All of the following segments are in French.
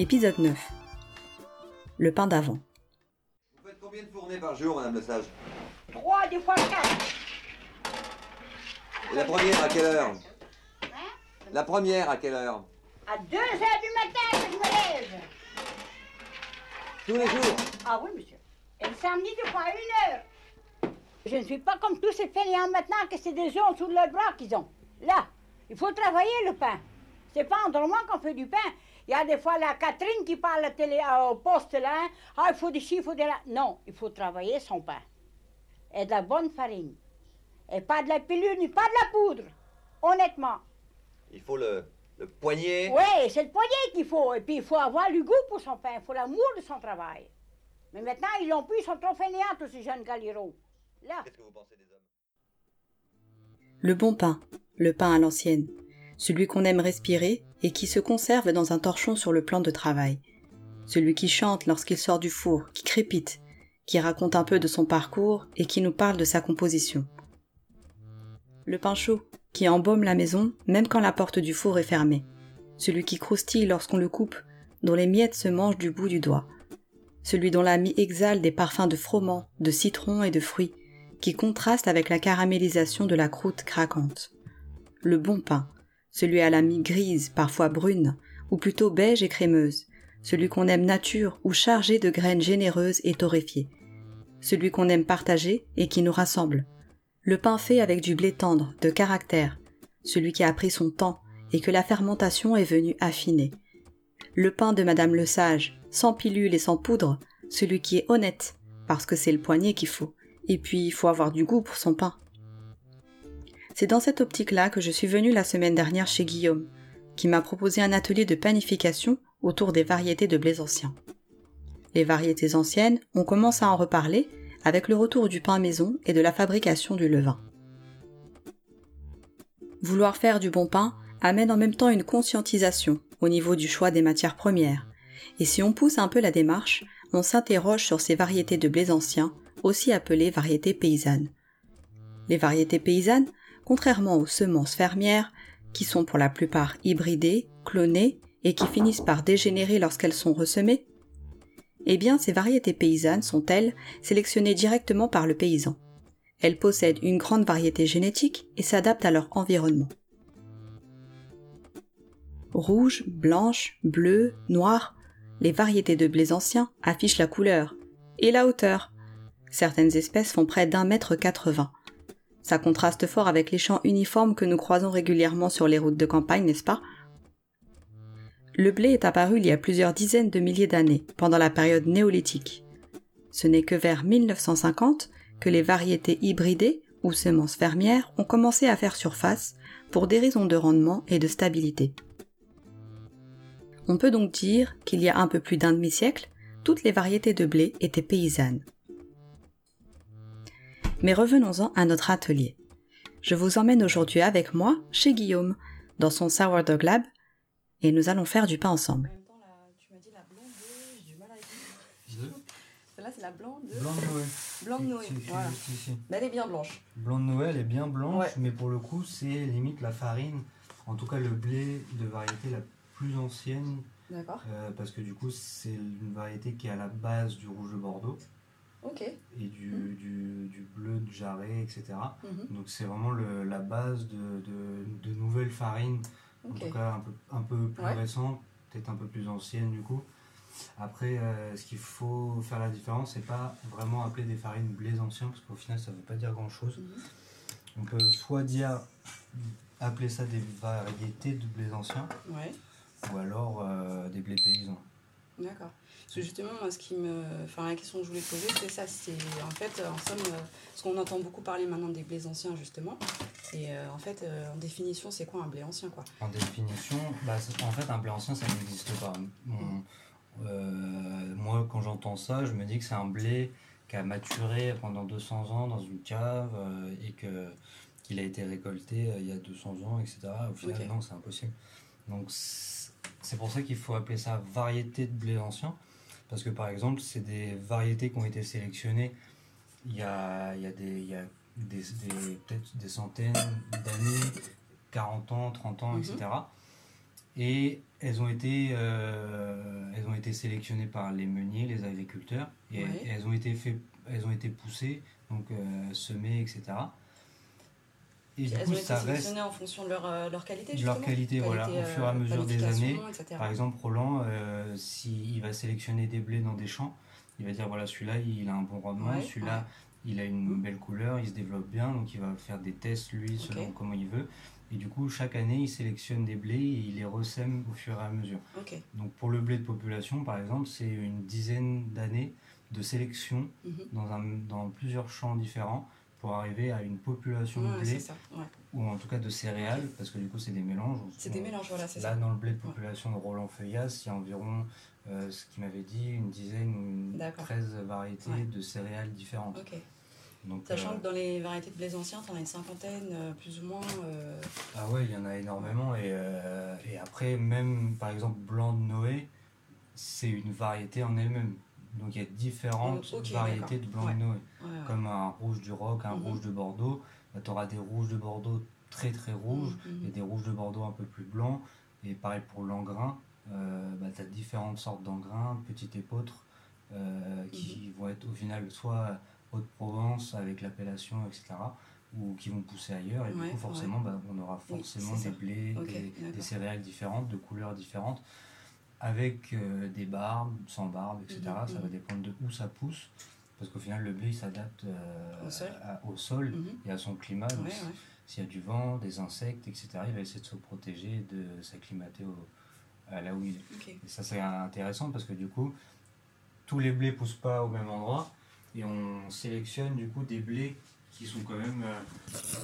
Épisode 9 Le pain d'avant. Vous faites combien de fournées par jour, Madame Le Sage? Trois, des fois quatre. Et la première à quelle heure? La première à quelle heure? À deux heures du matin que je me lève. Tous les jours? Ah oui, monsieur. Et le samedi, des fois à une heure. Je ne suis pas comme tous ces fainéants maintenant que c'est des œufs sous le bras qu'ils ont. Là, il faut travailler le pain. C'est pas en dormant qu'on fait du pain. Il y a des fois la Catherine qui parle à la télé, euh, au poste là. hein. Ah, il faut des ci, il faut des là. Non, il faut travailler son pain. Et de la bonne farine. Et pas de la pilule, ni pas de la poudre. Honnêtement. Il faut le, le poignet. Oui, c'est le poignet qu'il faut. Et puis, il faut avoir du goût pour son pain. Il faut l'amour de son travail. Mais maintenant, ils l'ont plus, ils sont trop fainéants, tous ces jeunes galiros. Là. Qu'est-ce que vous pensez des hommes? Le bon pain, le pain à l'ancienne, celui qu'on aime respirer et qui se conserve dans un torchon sur le plan de travail, celui qui chante lorsqu'il sort du four, qui crépite, qui raconte un peu de son parcours et qui nous parle de sa composition. Le pain chaud, qui embaume la maison même quand la porte du four est fermée, celui qui croustille lorsqu'on le coupe, dont les miettes se mangent du bout du doigt, celui dont la mie exhale des parfums de froment, de citron et de fruits, qui contraste avec la caramélisation de la croûte craquante. Le bon pain, celui à la mie grise, parfois brune, ou plutôt beige et crémeuse, celui qu'on aime nature ou chargé de graines généreuses et torréfiées, celui qu'on aime partager et qui nous rassemble, le pain fait avec du blé tendre, de caractère, celui qui a pris son temps et que la fermentation est venue affiner, le pain de Madame le Sage, sans pilule et sans poudre, celui qui est honnête, parce que c'est le poignet qu'il faut, et puis il faut avoir du goût pour son pain. C'est dans cette optique-là que je suis venue la semaine dernière chez Guillaume, qui m'a proposé un atelier de panification autour des variétés de blés anciens. Les variétés anciennes, on commence à en reparler avec le retour du pain maison et de la fabrication du levain. Vouloir faire du bon pain amène en même temps une conscientisation au niveau du choix des matières premières, et si on pousse un peu la démarche, on s'interroge sur ces variétés de blés anciens, aussi appelées variétés paysannes. Les variétés paysannes, contrairement aux semences fermières, qui sont pour la plupart hybridées, clonées et qui finissent par dégénérer lorsqu'elles sont ressemées, eh bien ces variétés paysannes sont elles sélectionnées directement par le paysan. Elles possèdent une grande variété génétique et s'adaptent à leur environnement. Rouge, blanche, bleu, noir, les variétés de blés anciens affichent la couleur et la hauteur. Certaines espèces font près d'un mètre quatre-vingts. Ça contraste fort avec les champs uniformes que nous croisons régulièrement sur les routes de campagne, n'est-ce pas? Le blé est apparu il y a plusieurs dizaines de milliers d'années, pendant la période néolithique. Ce n'est que vers 1950 que les variétés hybridées ou semences fermières ont commencé à faire surface pour des raisons de rendement et de stabilité. On peut donc dire qu'il y a un peu plus d'un demi-siècle, toutes les variétés de blé étaient paysannes. Mais revenons-en à notre atelier. Je vous emmène aujourd'hui avec moi chez Guillaume, dans son Sourdough Lab, et nous allons faire du pain ensemble. En même temps, la- tu m'as dit la blonde de... J'ai du mal à écrire. Celle-là, c'est la blonde de... Blanc de Noël. Blanc de Noël, voilà. Mais elle est bien blanche. Blanc de Noël est bien blanche, Ouais. mais pour le coup, c'est limite la farine, en tout cas le blé de variété la plus ancienne, D'accord. euh, parce que du coup, c'est une variété qui est à la base du rouge de Bordeaux Et du, Mhm. du, du bleu de Jarret, etc. Mhm. Donc c'est vraiment le- la base de, de, de nouvelles farines, en tout cas un peu, un peu plus Ouais. récentes, peut-être un peu plus anciennes du coup. Après, euh, ce qu'il faut faire la différence, c'est pas vraiment appeler des farines blés anciens, parce qu'au final, ça veut pas dire grand-chose. Mhm. On peut soit dire appeler ça des variétés de blés anciens, Ouais. ou alors euh, des blés paysans. D'accord. Parce que justement, moi, ce qui me... enfin, la question que je voulais poser, c'est ça. C'est en fait, en somme, euh, parce qu'on entend beaucoup parler maintenant des blés anciens, justement. Et euh, en fait, euh, en définition, c'est quoi un blé ancien, quoi? En définition, bah, en fait, un blé ancien, ça n'existe pas. On- euh, moi, quand j'entends ça, je me dis que c'est un blé qui a maturé pendant 200 ans dans une cave euh, et que qu'il a été récolté euh, il y a 200 ans, etc. Au final, non, c'est impossible. Donc, c'est c'est pour ça qu'il faut appeler ça variété de blé ancien. Parce que, par exemple, c'est des variétés qui ont été sélectionnées il y a, il y a des, il y a des, des- peut-être des centaines d'années, 40 ans, 30 ans, Mhm. etc. Et elles ont, été, euh, elles ont été sélectionnées par les meuniers, les agriculteurs, et, Ouais. elles, ont été fait, elles ont été poussées, donc euh, semées, etc. Et du Elles coup, ont été ça reste en fonction de leur, euh, leur qualité, de justement leur qualité, voilà, au fur et à euh, mesure des années. etc. Par exemple, Roland, euh, s'il va sélectionner des blés dans des champs, il va dire voilà, celui-là, il a un bon rendement, Ouais, celui-là, il a une Mhm. belle couleur, il se développe bien, donc il va faire des tests, lui, selon comment il veut. Et du coup, chaque année, il sélectionne des blés et il les ressème au fur et à mesure. Donc pour le blé de population, par exemple, c'est une dizaine d'années de sélection Mhm. dans, un, dans plusieurs champs différents pour arriver à une population de blé, ça. Ouais. ou en tout cas de céréales, parce que du coup, c'est des mélanges. C'est des mélanges, voilà, c'est Là, dans le blé de population de Roland Feuillas, il y a environ, euh, ce qu'il m'avait dit, une dizaine ou une D'accord. 13 variétés Ouais. de céréales différentes. Donc, Sachant euh, que dans les variétés de blés anciens, t'en as une cinquantaine, euh, plus ou moins. euh, ah ouais, il y en a énormément. Et, et après, même par exemple, blanc de Noé, c'est une variété en elle-même. Donc il y a différentes variétés de blanc de Noé. ouais, ouais. Comme un rouge du Roc, un Mhm. rouge de Bordeaux. tu auras des rouges de Bordeaux très très rouges Mhm. et des rouges de Bordeaux un peu plus blancs. Et pareil pour l'engrain, euh, bah, tu as différentes sortes d'engrain, petit épeautre, euh, qui Mhm. vont être au final soit Haute-Provence avec l'appellation, etc. ou qui vont pousser ailleurs. Et du coup, forcément, bah, on aura forcément des blés, des céréales différentes, de couleurs différentes, avec euh, des barbes, sans barbe, etc. Mhm, Ça va dépendre de où ça pousse. Parce qu'au final, le blé il s'adapte euh, Au sol. à- au sol Mhm. et à son climat. Ouais, ouais. S'il y a du vent, des insectes, etc., il va essayer de se protéger de s'acclimater à là où il est. Et ça, c'est intéressant parce que du coup, tous les blés poussent pas au même endroit et on sélectionne du coup des blés qui sont quand même euh,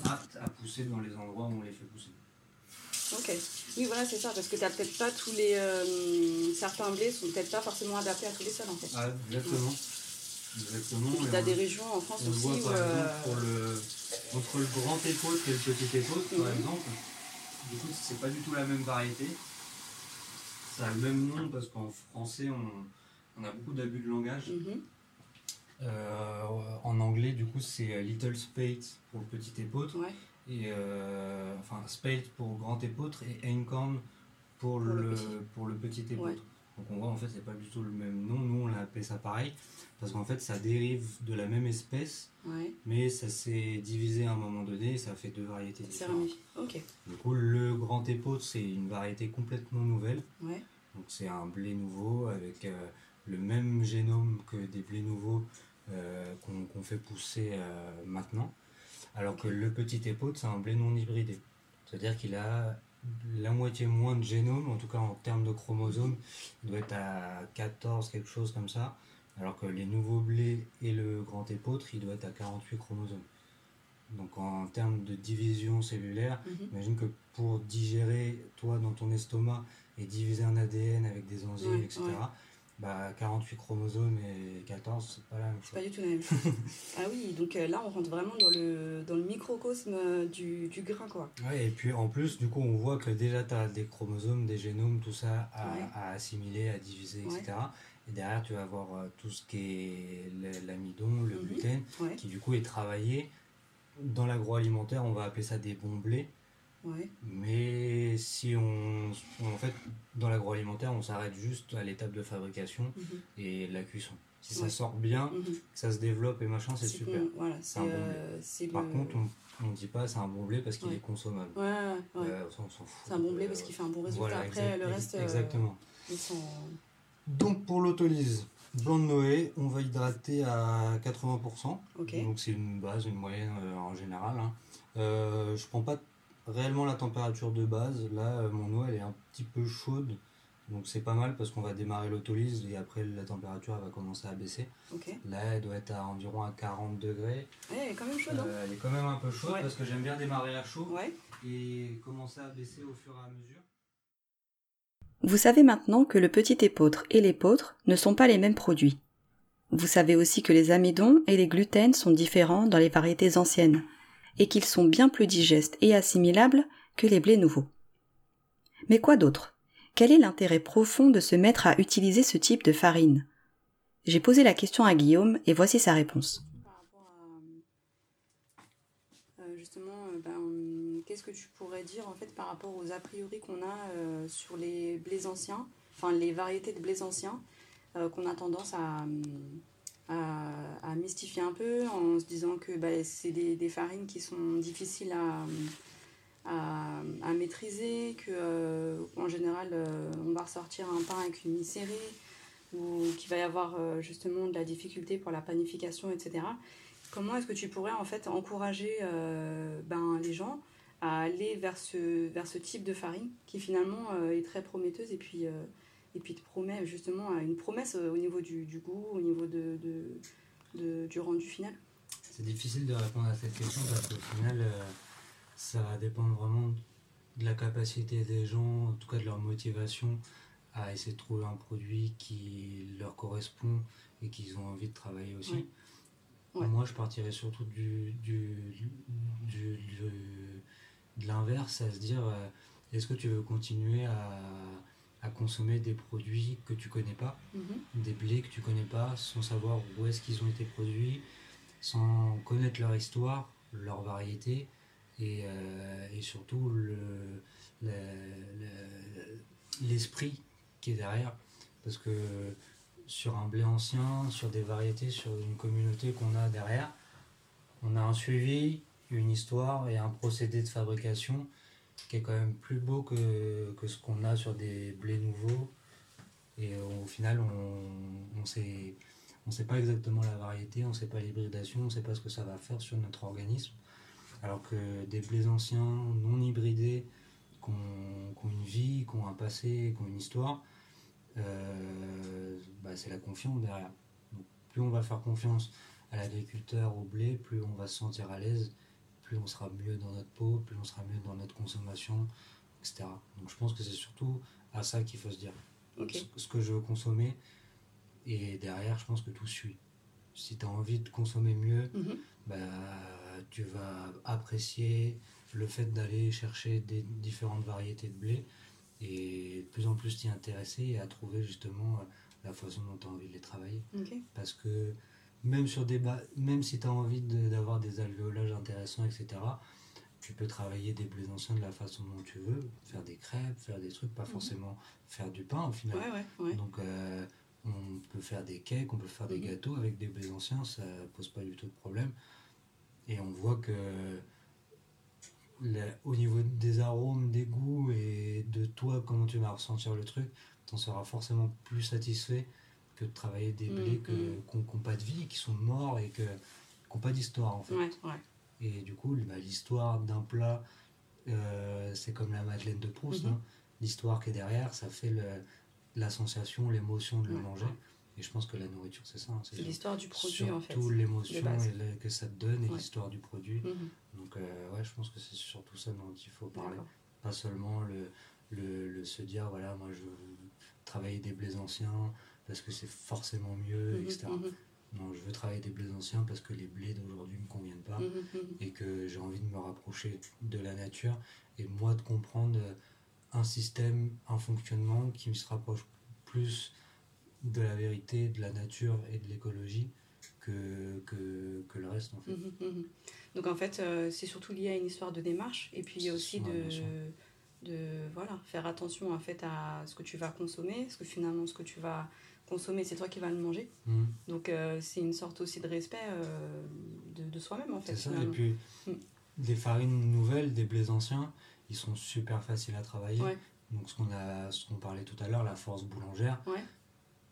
aptes à pousser dans les endroits où on les fait pousser. Ok. Oui, voilà, c'est ça, parce que t'as peut-être pas tous les. euh, certains blés sont peut-être pas forcément adaptés à tous les sols, en fait. Ah, exactement. Exactement. Et puis Et t'as on- des régions en France On le aussi voit où. par euh, exemple pour le, entre le grand épaule et le petit épaule, par Mhm. exemple. Du coup, c'est pas du tout la même variété. Ça a le même nom parce qu'en français, on, on a beaucoup d'abus de langage. mhm. Euh, en anglais, du coup, c'est Little Spade pour le petit épeautre. Ouais. Et euh, enfin, Spade pour le grand épeautre et Einkorn pour, Pour le pour le petit. Ouais. Donc on voit en fait c'est pas du tout le même nom, nous on l'a appelé ça pareil, parce qu'en fait ça dérive de la même espèce, Ouais. mais ça s'est divisé à un moment donné et ça fait deux variétés différentes. ramifié. Ok. Du coup le grand épeautre c'est une variété complètement nouvelle, Ouais. donc c'est un blé nouveau avec euh, le même génome que des blés nouveaux euh, qu'on fait pousser euh, maintenant. Alors que le petit épeautre, c'est un blé non hybridé. C'est-à-dire qu'il a la moitié moins de génome, en tout cas en termes de chromosomes, il doit être à 14, quelque chose comme ça. Alors que les nouveaux blés et le grand épeautre, il doit être à 48 chromosomes. Donc en termes de division cellulaire, Mhm. Imagine que pour digérer, toi, dans ton estomac, et diviser un ADN avec des enzymes, etc.. bah, 48 chromosomes et 14, c'est pas la même C'est chose. pas du tout la même chose. ah oui, donc euh, là on rentre vraiment dans le, dans le microcosme euh, du, du grain, quoi. Ouais, et puis en plus, du coup, on voit que déjà, tu as des chromosomes, des génomes, tout ça à, Ouais. à assimiler, à diviser, Ouais. etc. Et derrière, tu vas avoir euh, tout ce qui est l'amidon, le Mhm. gluten, Ouais. qui du coup est travaillé. Dans l'agroalimentaire, on va appeler ça des bons blés. Ouais. Mais si on, en fait, dans l'agroalimentaire, on s'arrête juste à l'étape de fabrication Mhm. et la cuisson. Si ça sort bien, Mhm. que ça se développe et machin, c'est super. bon, Voilà, c'est un bon euh, c'est Par le- contre, on ne dit pas c'est un bon blé parce qu'il Ouais. est consommable. Ouais. Euh, ça, on s'en fout. C'est un bon blé Euh, parce qu'il fait un bon résultat. voilà, Après, le reste, euh, Exactement. ils sont. Donc pour l'autolyse, blanc de Noé, on va hydrater à 80%. Ok. Donc c'est une base, une moyenne euh, en général. Hein. Euh, je prends pas réellement la température de base. Là, euh, mon eau, elle est un petit peu chaude Donc c'est pas mal parce qu'on va démarrer l'autolyse et après la température elle va commencer à baisser. Là elle doit être à environ à 40 degrés. Ouais, elle est quand même chaude. hein. Euh, elle est quand même un peu chaude Ouais. parce que j'aime bien démarrer à chaud Ouais. et commencer à baisser au fur et à mesure. Vous savez maintenant que le petit épeautre et l'épeautre ne sont pas les mêmes produits. Vous savez aussi que les amidons et les gluten sont différents dans les variétés anciennes, et qu'ils sont bien plus digestes et assimilables que les blés nouveaux. Mais quoi d'autre? Quel est l'intérêt profond de se mettre à utiliser ce type de farine? J'ai posé la question à Guillaume et voici sa réponse. Euh, euh, ben, hum, qu'est-ce que tu pourrais dire par rapport aux a priori qu'on a euh, sur les blés anciens, enfin les variétés de blés anciens, qu'on a tendance à, hum, à, mystifier un peu en se disant que ben, c'est des, farines qui sont difficiles à, à, maîtriser, que euh, en général euh, on va ressortir un pain avec une mi-série ou qu'il va y avoir euh, justement de la difficulté pour la panification, etc. Comment est-ce que tu pourrais en fait encourager ben, les gens à aller vers ce, vers ce type de farine qui finalement est très prometteuse et puis, et puis te promet justement une promesse euh, au niveau du, du goût, au niveau de, de- de- du rendu final C'est difficile de répondre à cette question parce qu'au final, euh, ça va dépendre vraiment de la capacité des gens, en tout cas de leur motivation à essayer de trouver un produit qui leur correspond et qu'ils ont envie de travailler aussi. Ouais. Ouais. Moi, je partirais surtout du, du, du- du- de l'inverse, à se dire euh, est-ce que tu veux continuer à, à consommer des produits que tu connais pas Mhm. des blés que tu connais pas, sans savoir où est-ce qu'ils ont été produits, sans connaître leur histoire, leur variété et, euh, et surtout le, le- le- l'esprit qui est derrière. Parce que sur un blé ancien, sur des variétés, sur une communauté qu'on a derrière, on a un suivi, une histoire et un procédé de fabrication qui est quand même plus beau que, que ce qu'on a sur des blés nouveaux. Et euh, au final, on ne sait, pas exactement la variété, on ne sait pas l'hybridation, on ne sait pas ce que ça va faire sur notre organisme. Alors que des blés anciens, non hybridés, qui ont, une vie, qui ont un passé, qui ont une histoire, euh, bah, c'est la confiance derrière. Plus on va faire confiance à l'agriculteur, au blé, plus on va se sentir à l'aise, plus on sera mieux dans notre peau, plus on sera mieux dans notre consommation, etc. Donc je pense que c'est surtout à ça qu'il faut se dire. Ce- que je veux consommer, et derrière, je pense que tout suit. Si tu as envie de consommer mieux, bah, tu vas apprécier le fait d'aller chercher des différentes variétés de blé et de plus en plus t'y intéresser et à trouver justement la façon dont tu as envie de les travailler. Parce que même, sur des ba- même si tu as envie de- d'avoir des alvéolages intéressants, etc., tu peux travailler des blés anciens de la façon dont tu veux, faire des crêpes, faire des trucs, pas forcément faire du pain au final. Ouais, ouais, ouais. Donc euh, on peut faire des cakes, on peut faire des Mhm. gâteaux avec des blés anciens, ça pose pas du tout de problème. Et on voit que au niveau des arômes, des goûts et de toi, comment tu vas ressentir le truc, tu en seras forcément plus satisfait que de travailler des blés que- mhm. qui n'ont pas de vie, qui sont morts et qui n'ont pas d'histoire en fait. Ouais, ouais. Et du coup, bah, l'histoire d'un plat, euh, c'est comme la Madeleine de Proust. Mhm. hein. L'histoire qui est derrière, ça fait le- la sensation, l'émotion de le Ouais, manger. Et je pense que la nourriture, c'est ça. hein, C'est l'histoire du produit surtout en fait. l'émotion et le- que ça te donne et l'histoire du produit. Mhm. Donc, euh, ouais, je pense que c'est surtout ça dont il faut parler. Pas seulement le, le, le se dire, voilà, moi je veux travailler des blés anciens parce que c'est forcément mieux, Mhm, etc. Non, je veux travailler des blés anciens parce que les blés d'aujourd'hui ne me conviennent pas mhm, mhm. et que j'ai envie de me rapprocher de la nature et moi de comprendre euh, un système, un fonctionnement qui se rapproche plus de la vérité, de la nature et de l'écologie que, que, que le reste en fait. Donc en fait, euh, c'est surtout lié à une histoire de démarche et puis aussi Ouais, bien sûr. de, de voilà, faire attention en fait à ce que tu vas consommer, parce que finalement ce que tu vas consommer, c'est toi qui vas le manger. Mhm. Donc euh, c'est une sorte aussi de respect euh, de, de soi-même en fait. C'est ça. Et puis, Mm. des farines nouvelles, des blés anciens, ils sont super faciles à travailler. Ouais. Donc, ce qu'on a, ce qu'on parlait tout à l'heure, la force boulangère, Ouais.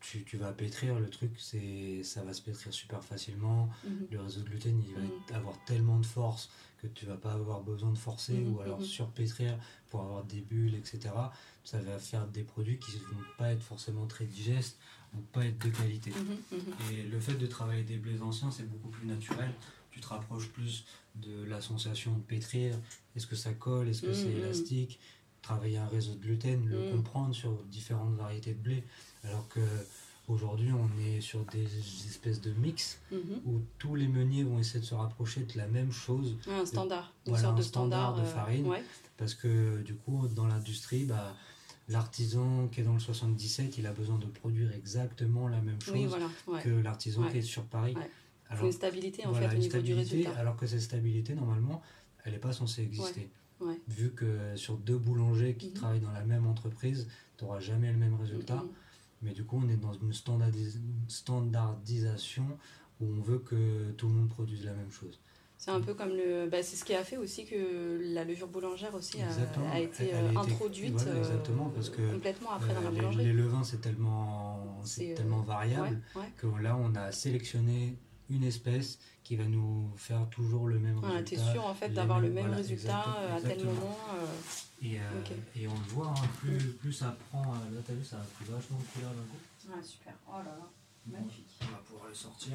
tu, tu vas pétrir, le truc, c'est ça va se pétrir super facilement. Mhm. Le réseau de gluten, il va Mhm. avoir tellement de force que tu vas pas avoir besoin de forcer Mhm, ou alors surpétrir pour avoir des bulles, etc. Ça va faire des produits qui vont pas être forcément très digestes, vont pas être de qualité. Mhm, mhm. Et le fait de travailler des blés anciens, c'est beaucoup plus naturel. Tu te rapproches plus de la sensation de pétrir. Est-ce que ça colle? Est-ce que c'est Mhm. élastique? Travailler un réseau de gluten, le comprendre sur différentes variétés de blé. Alors que aujourd'hui, on est sur des espèces de mix où tous les meuniers vont essayer de se rapprocher de la même chose un standard, une Voilà, sorte un de standard, standard de euh, farine. ouais. parce que du coup, dans l'industrie, bah, l'artisan qui est dans le 77, il a besoin de produire exactement la même chose Oui, voilà. Ouais. que l'artisan Ouais. qui est sur Paris. Ouais. Il Alors, faut une stabilité en voilà, fait au une niveau du résultat. alors que cette stabilité, normalement, elle n'est pas censée exister. Vu que sur deux boulangers qui Mhm. travaillent dans la même entreprise, tu n'auras jamais le même résultat. Mhm. Mais du coup, on est dans une standardis- standardisation où on veut que tout le monde produise la même chose. C'est un peu comme le. Bah, c'est ce qui a fait aussi que la levure boulangère aussi a, Exactement. a été Elle- euh, elle été- introduite voilà, euh, exactement, parce que, complètement après dans Euh, la les- boulangerie. les, levains, c'est tellement, c'est euh, tellement variable Ouais, ouais. que là, on a sélectionné une espèce qui va nous faire toujours le même Voilà, t'es résultat. sûr en fait les d'avoir le même voilà, résultat exactement- euh, à tel exactement. moment. euh, Et, euh, on le voit, hein, plus, plus ça prend. euh, Là, t'as vu, ça a pris vachement de couleur d'un coup. Ouais, super. Oh là là. Magnifique. On va pouvoir le sortir.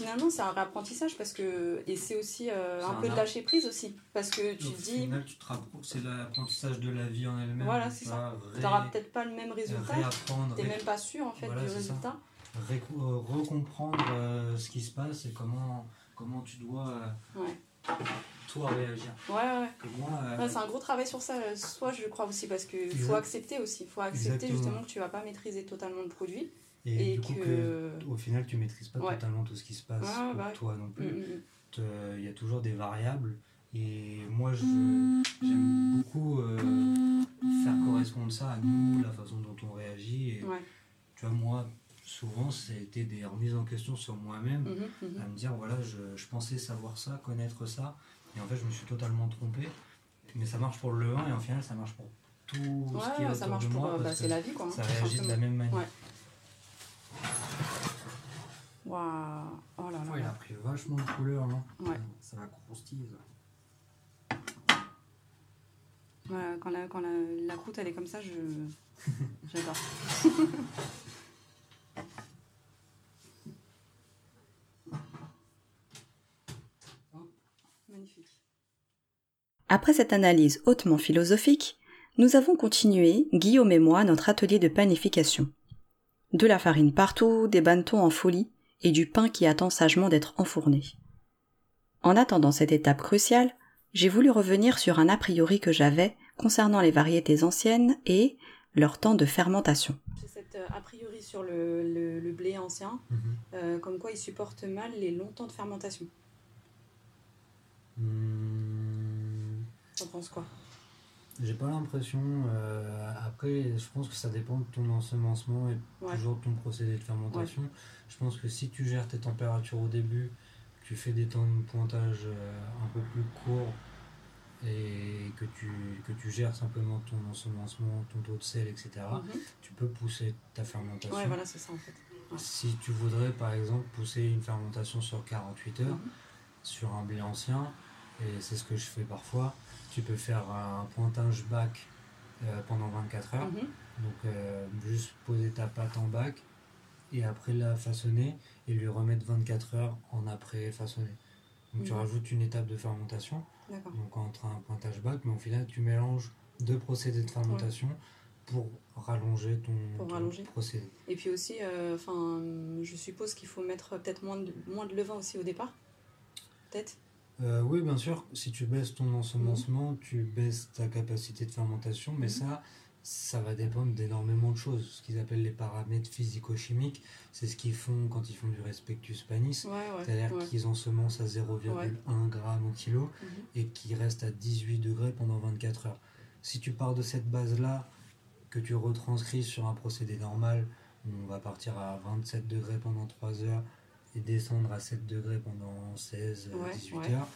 Finalement, c'est un réapprentissage parce que. Et c'est aussi euh, un un peu de lâcher prise aussi. Parce que tu Au te dis, final, tu te c'est l'apprentissage de la vie en elle-même. Voilà, c'est tu ça. ré- t'auras peut-être pas le même résultat. Réapprendre, T'es ré- même pas sûr en fait Voilà, du résultat. récou- euh, recomprendre euh, ce qui se passe et comment, comment tu dois, euh, Ouais. toi, réagir. Ouais, ouais. Euh, Ouais, c'est un gros travail sur ça, soit je crois aussi, parce qu'il faut accepter aussi. Il faut accepter Exactement. justement que tu vas pas maîtriser totalement le produit. Et, et du coup, que- que, au final, tu maîtrises pas Ouais. totalement tout ce qui se passe Ouais, pour bah ouais. toi non Mm, plus. mm, mm. Te- Il y a toujours des variables. Et moi, j'aime beaucoup euh, faire correspondre ça à nous, la façon dont on réagit. Et, Ouais. Tu vois, moi, souvent, c'était des remises en question sur moi-même. Mhm, mhm. à me dire voilà je, je pensais savoir ça, connaître ça et en fait je me suis totalement trompé mais ça marche pour le levain et en final ça marche pour tout ce qui est Ouais, autour ça marche de pour. moi euh, bah, c'est la vie quoi. hein, ça réagit de la même manière Ouais. Waouh. Oh là là. Ouais, il a pris vachement de couleur non Ouais. ça va croustiller ça. Ouais, quand la, quand la, la croûte elle est comme ça, je. J'adore. Magnifique. Après cette analyse hautement philosophique, nous avons continué, Guillaume et moi, notre atelier de panification. De la farine partout, des bannetons en folie, et du pain qui attend sagement d'être enfourné. En attendant cette étape cruciale, j'ai voulu revenir sur un a priori que j'avais concernant les variétés anciennes et leur temps de fermentation. J'ai cette euh, a priori sur le, le- le blé ancien, Mhm. euh, comme quoi il supporte mal les longs temps de fermentation. Hmm, T'en penses quoi? J'ai pas l'impression euh, après je pense que ça dépend de ton ensemencement et Ouais. toujours de ton procédé de fermentation je pense que si tu gères tes températures au début tu fais des temps de pointage euh, un peu plus courts et que tu, que tu gères simplement ton ensemencement, ton taux de sel, etc., Mhm. tu peux pousser ta fermentation. Ouais, voilà, c'est ça en fait. Si tu voudrais par exemple pousser une fermentation sur 48 heures Mhm. sur un blé ancien, et c'est ce que je fais parfois, tu peux faire un pointage bac euh, pendant 24 heures. Mhm. Donc euh, juste poser ta pâte en bac et après la façonner et lui remettre 24 heures en après façonner. Donc tu Mhm. rajoutes une étape de fermentation, D'accord. donc entre un pointage bac, mais au final tu mélanges deux procédés de fermentation pour rallonger ton, Pour ton rallonger. procédé. Et puis aussi, euh, je suppose qu'il faut mettre peut-être moins de, moins de levain aussi au départ. Peut-être? Euh, oui, bien sûr, si tu baisses ton ensemencement, tu baisses ta capacité de fermentation, mais Mhm. ça, ça va dépendre d'énormément de choses. Ce qu'ils appellent les paramètres physico-chimiques, c'est ce qu'ils font quand ils font du respectus panis. Ouais, ouais. C'est-à-dire ouais. qu'ils ensemencent à 0,1 g au kilo Mhm. et qu'ils restent à 18 degrés pendant 24 heures. Si tu pars de cette base-là, que tu retranscris sur un procédé normal, on va partir à 27 degrés pendant 3 heures et descendre à 7 degrés pendant 16, Ouais, 18 ouais. heures,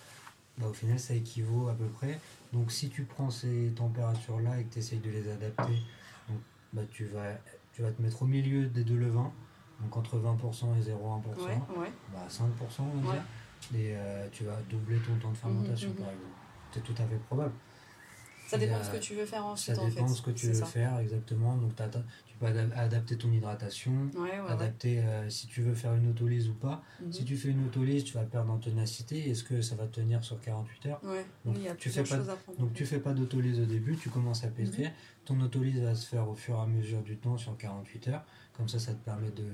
bah, au final ça équivaut à peu près. Donc si tu prends ces températures-là et que tu essayes de les adapter, donc, bah, tu vas tu vas te mettre au milieu des deux levains, donc entre 20% et 0,1%, Ouais, ouais. bah 5% on va dire, et euh, tu vas doubler ton temps de fermentation mhm. par exemple. C'est tout à fait probable. Ça dépend de ce que tu veux faire ensuite Ça en dépend de ce que tu veux ça. faire exactement, donc tu peux ada- adapter ton hydratation, Ouais, ouais, ouais. adapter euh, si tu veux faire une autolyse ou pas. Mhm. Si tu fais une autolyse, tu vas perdre en ténacité, est-ce que ça va tenir sur 48 heures? Donc, oui, il y a tu fais pas- choses à prendre. Donc tu fais pas d'autolyse au début, tu commences à pétrir. Mhm. Ton autolyse va se faire au fur et à mesure du temps sur 48 heures. Comme ça, ça te permet de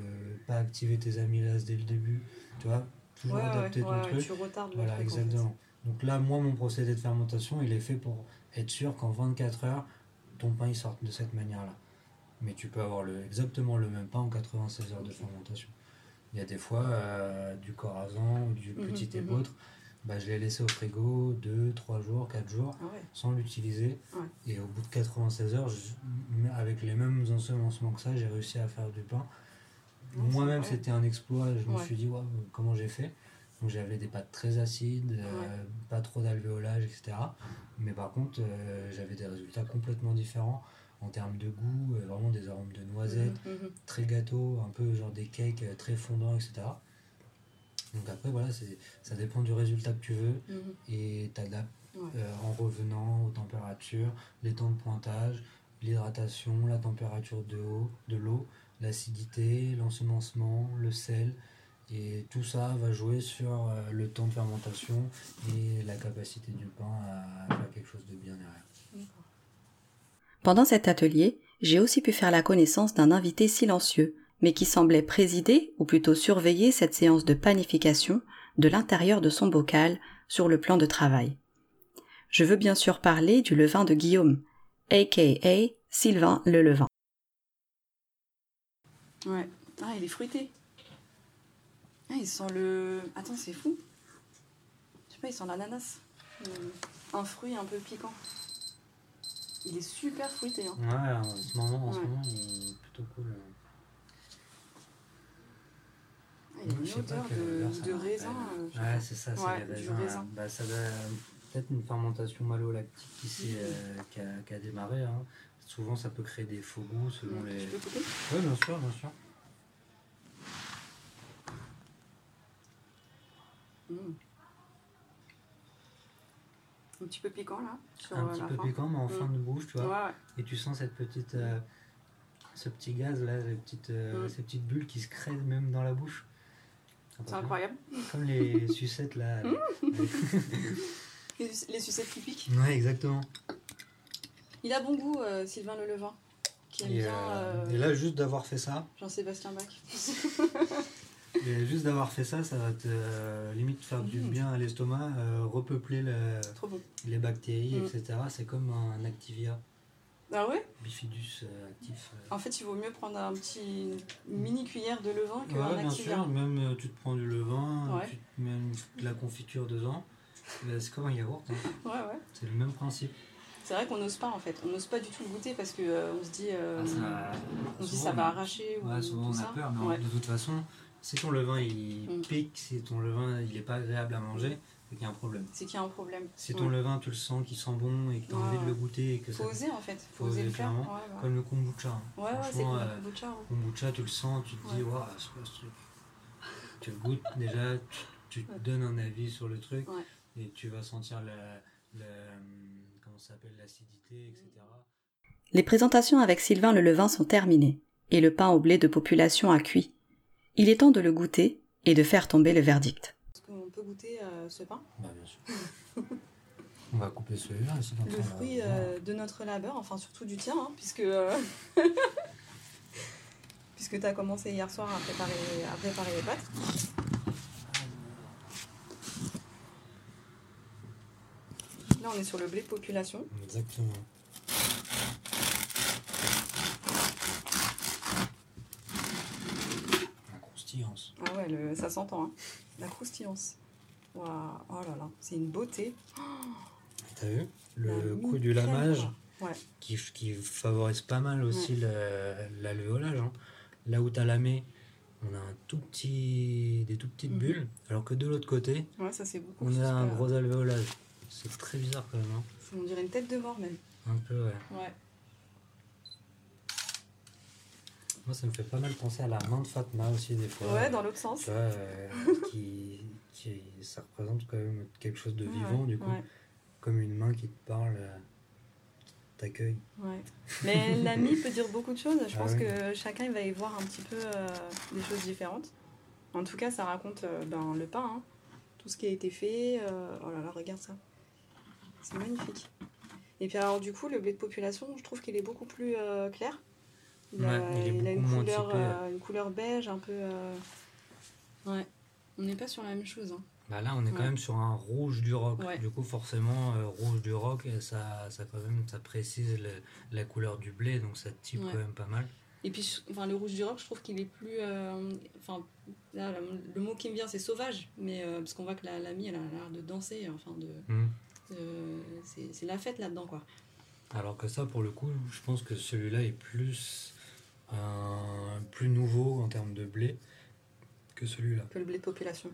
pas activer tes amylases dès le début. Tu vois, toujours adapter ton truc. tu retardes le Voilà, truc, en fait. exactement. Donc là, moi, mon procédé de fermentation, il est fait pour être sûr qu'en 24 heures, ton pain il sorte de cette manière-là. Mais tu peux avoir le, exactement le même pain en 96 heures de fermentation. Il y a des fois, euh, du corazon ou du Mhm, petit mhm. épeautre, bah, je l'ai laissé au frigo 2, 3 jours, 4 jours Ah ouais. sans l'utiliser. Ouais. Et au bout de 96 heures, je- avec les mêmes ensemencements que ça, j'ai réussi à faire du pain. Moi-même, c'était un exploit. Je me suis dit, comment j'ai fait? Donc j'avais des pâtes très acides, euh, pas trop d'alvéolage, etc. Mais par contre, euh, j'avais des résultats complètement différents en termes de goût, euh, vraiment des arômes de noisettes, Mhm, mhm. très gâteau, un peu genre des cakes euh, très fondants, etc. Donc après, voilà, c'est- ça dépend du résultat que tu veux Mhm. et t'adaptes Ouais. euh, en revenant aux températures, les temps de pointage, l'hydratation, la température de eau, de l'eau, l'acidité, l'ensemencement, le sel. Et tout ça va jouer sur euh, le temps de fermentation et la capacité du pain à faire quelque chose de bien derrière. Pendant cet atelier, j'ai aussi pu faire la connaissance d'un invité silencieux, mais qui semblait présider, ou plutôt surveiller cette séance de panification de l'intérieur de son bocal sur le plan de travail. Je veux bien sûr parler du levain de Guillaume, aka Sylvain le levain. Ouais. Ah, il est fruité. Ah, il sent le. Attends, c'est fou. Je sais pas, il sent l'ananas. Euh, Un fruit un peu piquant. Il est super fruité. Hein. Ouais, en ce moment, en ce Ouais. moment il est plutôt cool. Ah, il y a une odeur de, raisin. euh, Ouais, c'est ça, c'est Ouais, les du raisins. raisin. Bah, ça doit peut-être une fermentation malolactique qui, s'est, euh, qui, a, qui a démarré. hein. Souvent, ça peut créer des faux goûts selon Mm, les. Tu peux couper? Oui, bien sûr, bien sûr. Mm. Un petit peu piquant là. Sur Un petit la peu fin. piquant, mais en Mm. fin de bouche, tu vois. ouais. Et tu sens cette petite, euh, ce petit gaz là, ces petites, euh, Mm. ces petites bulles qui se créent même dans la bouche. C'est incroyable. Comme les sucettes là. Les, les sucettes qui piquent. ouais, exactement. Il a bon goût, euh, Sylvain Le Levain. Qui aime Et, bien euh, et là, juste d'avoir fait ça, Jean-Sébastien Bach. et juste d'avoir fait ça, ça va te euh, limite faire du Mm. bien à l'estomac, euh, repeupler le- Trop bon. les bactéries, Mm. etc. C'est comme un Activia, Ah ouais? Bifidus euh, actif. euh. En fait, il vaut mieux prendre un petit une mini cuillère de levain qu'un Ouais, bien Activia. sûr, même tu te prends du levain, Ouais. tu te mets de la confiture dedans. Euh, C'est comme un yaourt, hein. Ouais, ouais. c'est le même principe. C'est vrai qu'on n'ose pas en fait. On n'ose pas du tout le goûter parce que on se dit, Ah, ça- on se dit souvent, ça va arracher ou Ouais, souvent tout on a ça. peur, mais de toute façon, si ton levain il Mm. pique, si ton levain il est pas agréable à manger, c'est qu'il y a un problème. C'est qu'il y a un problème. Si ton Ouais. levain tu le sens qu'il sent bon et que tu as Ouais, envie de le goûter et que Faut ça oser en fait. Faut Faut oser le clairement. Ouais, ouais. comme le kombucha. hein. Ouais, ouais, c'est cool. euh, le kombucha, kombucha, tu le sens, tu te dis, Ouais. waouh, c'est quoi ce truc? Tu le goûtes déjà, tu, tu te donnes un avis sur le truc Ouais. et tu vas sentir la, la- comment ça s'appelle, l'acidité, etc. Les présentations avec Sylvain le levain sont terminées, et le pain au blé de population a cuit. Il est temps de le goûter et de faire tomber le verdict. Est-ce qu'on peut goûter euh, ce pain? Bah, bien sûr. On va couper celui-là Le fruit euh, de notre labeur, enfin surtout du tien, hein, puisque euh, puisque tu as commencé hier soir à préparer, à préparer les pâtes. Là, on est sur le blé de population. Exactement. La Ah le- ça s'entend, hein. la croustillance. Waouh, oh là là, c'est une beauté. T'as vu? Le coup du lamage. Ouais, qui, qui favorise pas mal aussi l'alvéolage. hein. Là où t'as lamé, on a un tout petit, des tout petites Mhm. bulles, alors que de l'autre côté, ouais ça c'est beaucoup. on a un gros alvéolage. C'est très bizarre quand même. hein. On dirait une tête de mort même. Un peu, ouais. Ouais. Moi, ça me fait pas mal penser à la main de Fatma aussi, des fois. Ouais, dans l'autre sens. Tu vois, euh, qui, qui- ça représente quand même quelque chose de Ouais, vivant, du coup. ouais. Comme une main qui te parle, euh, t'accueille. Ouais. Mais l'ami peut dire beaucoup de choses. Je Ah pense oui. que chacun il va y voir un petit peu euh, des choses différentes. En tout cas, ça raconte euh, ben, le pain, hein. tout ce qui a été fait. Oh là là, regarde ça. C'est magnifique. Et puis alors du coup, le blé de population, je trouve qu'il est beaucoup plus clair. Il, a, Ouais, il est il a une, couleur, typé. euh, une couleur beige, un peu... euh, Ouais. On n'est pas sur la même chose. hein. Bah là, on est quand Ouais. même sur un rouge du rock. Ouais. Du coup, forcément, euh, rouge du rock, ça, ça, quand même, ça précise le- la couleur du blé, donc ça type Ouais. quand même pas mal. Et puis, enfin, le rouge du roc, je trouve qu'il est plus. euh, Enfin, là, le, mot qui me vient, c'est sauvage. Mais euh, parce qu'on voit que la l'amie, elle a l'air de danser. Enfin, de. Hmm. de- c'est c'est la fête là-dedans, quoi. Alors que ça, pour le coup, je pense que celui-là est plus, plus nouveau en termes de blé que celui-là. Que le blé de population.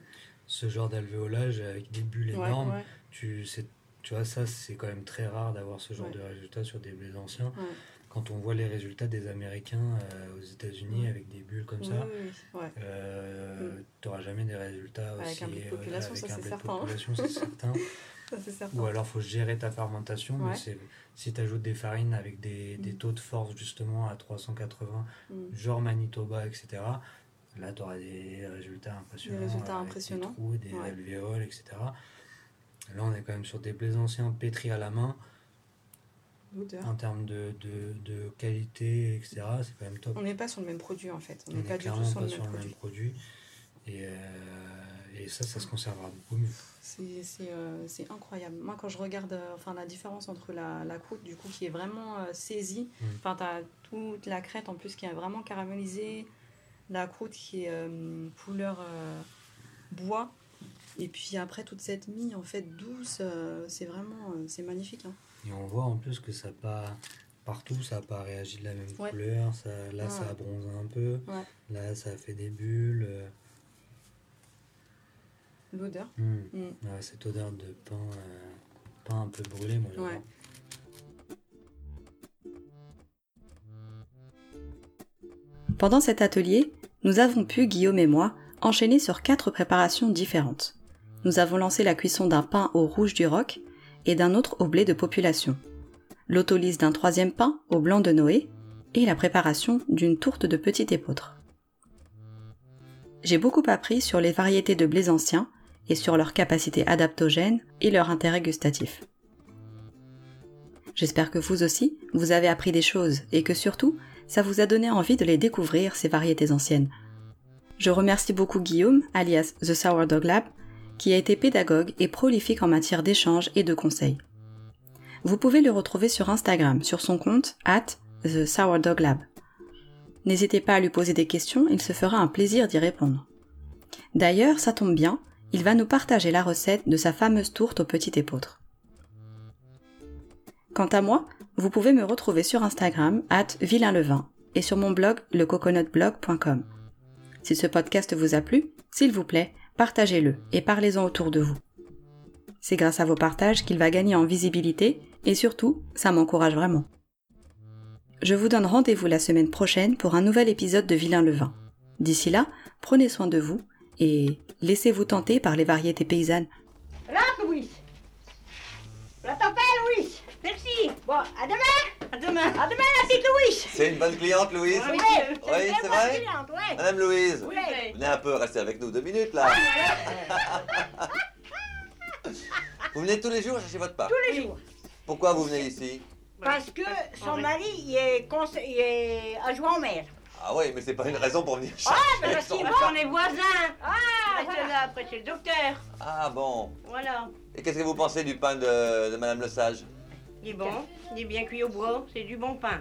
Ce genre d'alvéolage avec des bulles énormes, ouais, Tu, sais- tu vois, ça, c'est quand même très rare d'avoir ce genre Ouais. de résultats sur des blés anciens. Quand on voit les résultats des Américains euh, aux États-Unis avec des bulles comme ça, euh, Mm. tu n'auras jamais des résultats Avec aussi un blé de euh, population, avec ça, un blé de certain, population, c'est certain. Ça, c'est certain. Ou alors, faut gérer ta fermentation. Ouais. Mais si tu ajoutes des farines avec des, des Mm. taux de force justement à 380, Mm. genre Manitoba, etc., là, tu auras des résultats impressionnants. résultats avec impressionnants. Des trous, des Ouais. alvéoles, etc. Là, on est quand même sur des blés anciens pétris à la main. En termes de, de, de qualité, etc., c'est quand même top. On n'est pas sur le même produit, en fait. On n'est pas du tout sur le sur même produit. Et, euh, et ça, ça se conservera beaucoup mieux. C'est euh, incroyable. Moi, quand je regarde euh, enfin, la différence entre la, la croûte, du coup, qui est vraiment euh, saisie, Mm. enfin, tu as toute la crête en plus qui est vraiment caramélisée, la croûte qui est euh, couleur bois, et puis après, toute cette mie, en fait, douce, c'est vraiment, c'est magnifique. hein. Et on voit en plus que ça pas partout, ça n'a pas réagi de la même Ouais. couleur. Ça, là, Ouais. ça a bronzé un peu. Ouais. Là, ça a fait des bulles. L'odeur. hmm. Mm. Ouais, cette odeur de pain, euh, pain un peu brûlé, moi j'adore. Ouais. Pendant cet atelier, nous avons pu, Guillaume et moi, enchaîner sur quatre préparations différentes. Nous avons lancé la cuisson d'un pain au rouge du roc et d'un autre au blé de population, l'autolyse d'un troisième pain au blanc de Noé et la préparation d'une tourte de petit épeautre. J'ai beaucoup appris sur les variétés de blés anciens et sur leur capacité adaptogène et leur intérêt gustatif. J'espère que vous aussi, vous avez appris des choses et que surtout, ça vous a donné envie de les découvrir, ces variétés anciennes. Je remercie beaucoup Guillaume, alias The Sourdough Lab, qui a été pédagogue et prolifique en matière d'échange et de conseils. Vous pouvez le retrouver sur Instagram, sur son compte, at The Sourdough Lab. N'hésitez pas à lui poser des questions, il se fera un plaisir d'y répondre. D'ailleurs, ça tombe bien, il va nous partager la recette de sa fameuse tourte au petit épeautre. Quant à moi, vous pouvez me retrouver sur Instagram, at vilainlevin, et sur mon blog, lecoconutblog.com. Si ce podcast vous a plu, s'il vous plaît, partagez-le et parlez-en autour de vous. C'est grâce à vos partages qu'il va gagner en visibilité et surtout, ça m'encourage vraiment. Je vous donne rendez-vous la semaine prochaine pour un nouvel épisode de Vilain le Vin. D'ici là, prenez soin de vous et laissez-vous tenter par les variétés paysannes. Là, Louis. La t'appelle, Louis. Merci. Bon, à demain. À demain. À demain, la petite Louise. C'est une bonne cliente, Louise Oui, Oui, c'est vrai bonne cliente, ouais. Madame Louise Oui. Venez un peu, restez avec nous deux minutes là. Vous venez tous les jours chercher votre pain Tous les jours. Pourquoi vous venez ici? Parce que son mari, il est, il est adjoint au maire. Ah oui, mais c'est pas une raison pour venir Ah, chercher parce son qu'il pain. va. On est voisins. Ah, voilà. là, après chez le docteur. Ah bon Voilà. Et qu'est-ce que vous pensez du pain de, de Madame Le Sage Il est bon, il est bien cuit au bois, c'est du bon pain.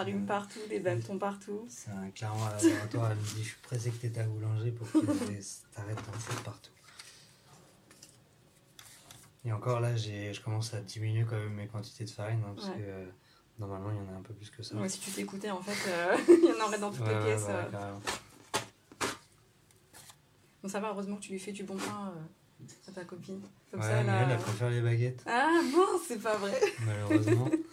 Farine partout, des bâtons partout. C'est un clairement à laboratoire. Elle me dit Je suis pressé que ta boulanger pour que t'arrêtes d'en foutre partout. Et encore là, je commence à diminuer quand même mes quantités de farine hein, parce Ouais. que euh, normalement il y en a un peu plus que ça. Ouais, si tu t'écoutais, en fait, euh, il y en aurait dans toutes Ouais, les pièces. ouais, euh. Bon, ça va, heureusement que tu lui fais du bon pain à ta copine. Comme Ouais, ça, elle mais a- elle, elle préfère les baguettes, Ah bon, c'est pas vrai. malheureusement.